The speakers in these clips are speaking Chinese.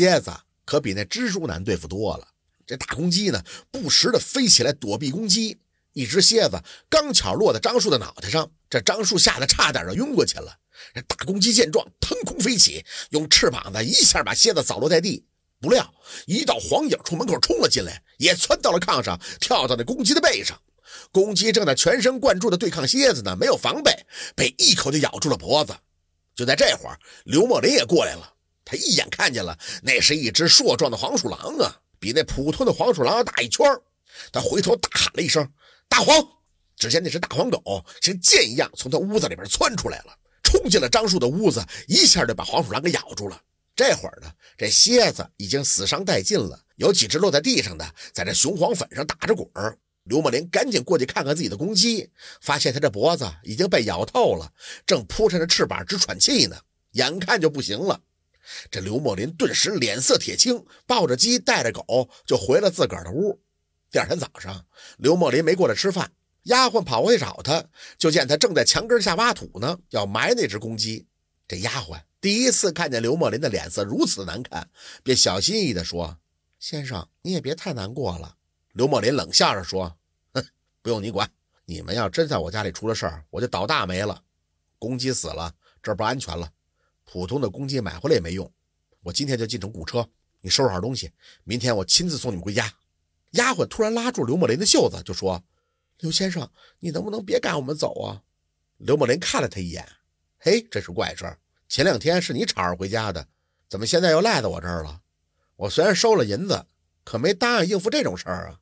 蝎子可比那蜘蛛难对付多了。这大公鸡呢，不时的飞起来躲避攻击。一只蝎子刚巧落在张树的脑袋上，这张树吓得差点就晕过去了。这大公鸡见状，腾空飞起，用翅膀子一下把蝎子扫落在地。不料一道黄影从门口冲了进来，也窜到了炕上，跳到那公鸡的背上。公鸡正在全神贯注地对抗蝎子呢，没有防备，被一口就咬住了脖子。就在这会儿，刘墨林也过来了。他一眼看见了，那是一只硕壮的黄鼠狼啊，比那普通的黄鼠狼要大一圈。他回头大喊了一声：“大黄！”只见那只大黄狗像箭一样从他屋子里边窜出来了，冲进了张树的屋子，一下就把黄鼠狼给咬住了。这会儿呢，这蝎子已经死伤殆尽了，有几只落在地上的，在这雄黄粉上打着滚儿。刘墨林赶紧过去看看自己的公鸡，发现它这脖子已经被咬透了，正扑扇着翅膀直喘气呢，眼看就不行了。这刘墨林顿时脸色铁青，抱着鸡带着狗就回了自个儿的屋。第二天早上，刘墨林没过来吃饭，丫鬟跑过去找他，就见他正在墙根下挖土呢，要埋那只公鸡。这丫鬟第一次看见刘墨林的脸色如此难看，便小心翼翼地说：“先生，你也别太难过了。”刘墨林冷笑着说：“哼，不用你管。你们要真在我家里出了事儿，我就倒大霉了。公鸡死了，这儿不安全了。普通的公鸡买回来也没用。我今天就进城雇车，你收拾好东西，明天我亲自送你们回家。”丫鬟突然拉住刘墨林的袖子，就说：“刘先生，你能不能别赶我们走啊？”刘墨林看了他一眼：“嘿，这是怪事儿。前两天是你吵着回家的，怎么现在又赖在我这儿了？我虽然收了银子。”可没答应应付这种事儿啊！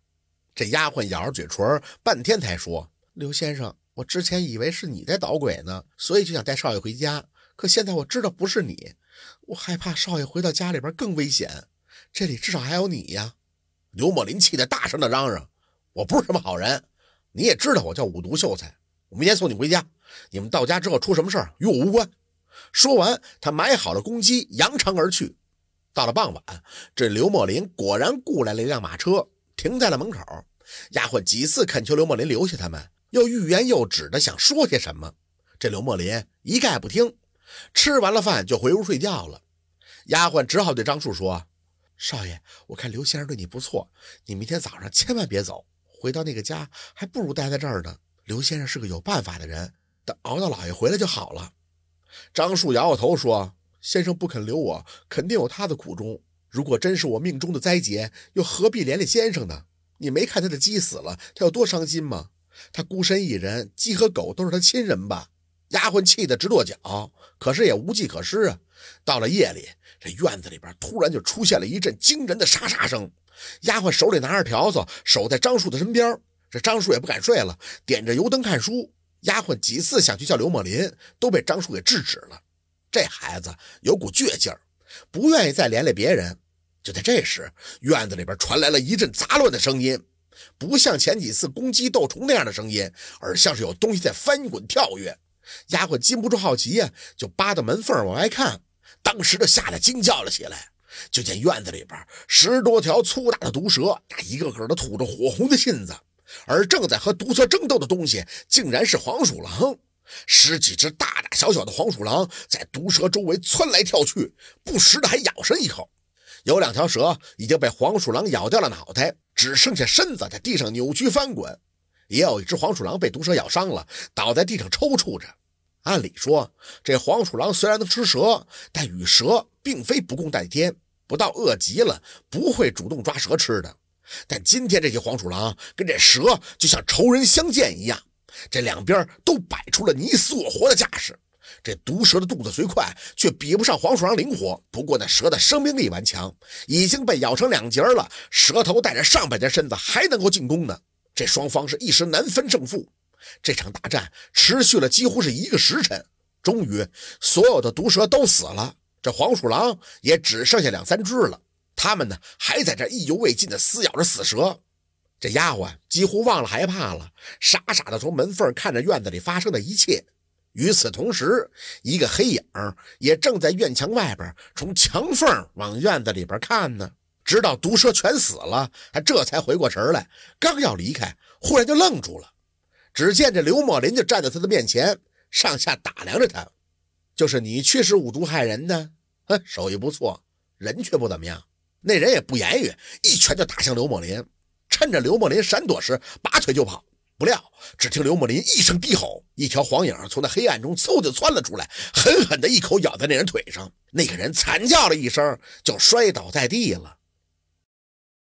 这丫鬟咬着嘴唇，半天才说：“刘先生，我之前以为是你在捣鬼呢，所以就想带少爷回家。可现在我知道不是你，我害怕少爷回到家里边更危险。这里至少还有你呀！”刘墨林气得大声的嚷嚷：“我不是什么好人，你也知道我叫五毒秀才。我明天送你回家，你们到家之后出什么事儿与我无关。”说完，他买好了公鸡，扬长而去。到了傍晚，这刘墨林果然雇来了一辆马车，停在了门口。丫鬟几次恳求刘墨林留下他们，又欲言又止的想说些什么，这刘墨林一概不听。吃完了饭就回屋睡觉了。丫鬟只好对张树说：“少爷，我看刘先生对你不错，你明天早上千万别走，回到那个家还不如待在这儿呢。刘先生是个有办法的人，等熬到老爷回来就好了。”张树摇摇头说。先生不肯留我，肯定有他的苦衷。如果真是我命中的灾劫，又何必连累先生呢？你没看他的鸡死了，他有多伤心吗？他孤身一人，鸡和狗都是他亲人吧？丫鬟气得直跺脚，可是也无计可施啊。到了夜里，这院子里边突然就出现了一阵惊人的沙沙声。丫鬟手里拿着条子，守在张树的身边。这张树也不敢睡了，点着油灯看书。丫鬟几次想去叫刘墨林，都被张树给制止了。这孩子有股倔劲儿，不愿意再连累别人。就在这时，院子里边传来了一阵杂乱的声音，不像前几次公鸡斗虫那样的声音，而像是有东西在翻滚跳跃。丫鬟禁不住好奇呀，就扒到门缝往外看，当时就吓得惊叫了起来。就见院子里边十多条粗大的毒蛇，一个个的吐着火红的信子，而正在和毒蛇争斗的东西，竟然是黄鼠狼。十几只大大小小的黄鼠狼在毒蛇周围窜来跳去，不时的还咬上一口。有两条蛇已经被黄鼠狼咬掉了脑袋，只剩下身子在地上扭曲翻滚。也有一只黄鼠狼被毒蛇咬伤了，倒在地上抽搐着。按理说，这黄鼠狼虽然能吃蛇，但与蛇并非不共戴天，不到饿极了不会主动抓蛇吃的。但今天这些黄鼠狼跟这蛇就像仇人相见一样。这两边都摆出了你死我活的架势。这毒蛇的肚子虽快，却比不上黄鼠狼灵活。不过那蛇的生命力顽强，已经被咬成两截了，蛇头带着上半截身子还能够进攻呢。这双方是一时难分胜负。这场大战持续了几乎是一个时辰，终于所有的毒蛇都死了，这黄鼠狼也只剩下两三只了。他们呢，还在这意犹未尽地撕咬着死蛇。这丫鬟几乎忘了害怕了，傻傻的从门缝看着院子里发生的一切。与此同时，一个黑影也正在院墙外边从墙缝往院子里边看呢。直到毒蛇全死了，他这才回过神来，刚要离开，忽然就愣住了。只见这刘墨林就站在他的面前，上下打量着他。就是你驱使五毒害人的，哼，手艺不错。人却不怎么样。那人也不言语，一拳就打向刘墨林。趁着刘墨林闪躲时，拔腿就跑。不料，只听刘墨林一声低吼，一条黄影从那黑暗中嗖就窜了出来，狠狠的一口咬在那人腿上。那个人惨叫了一声，就摔倒在地了。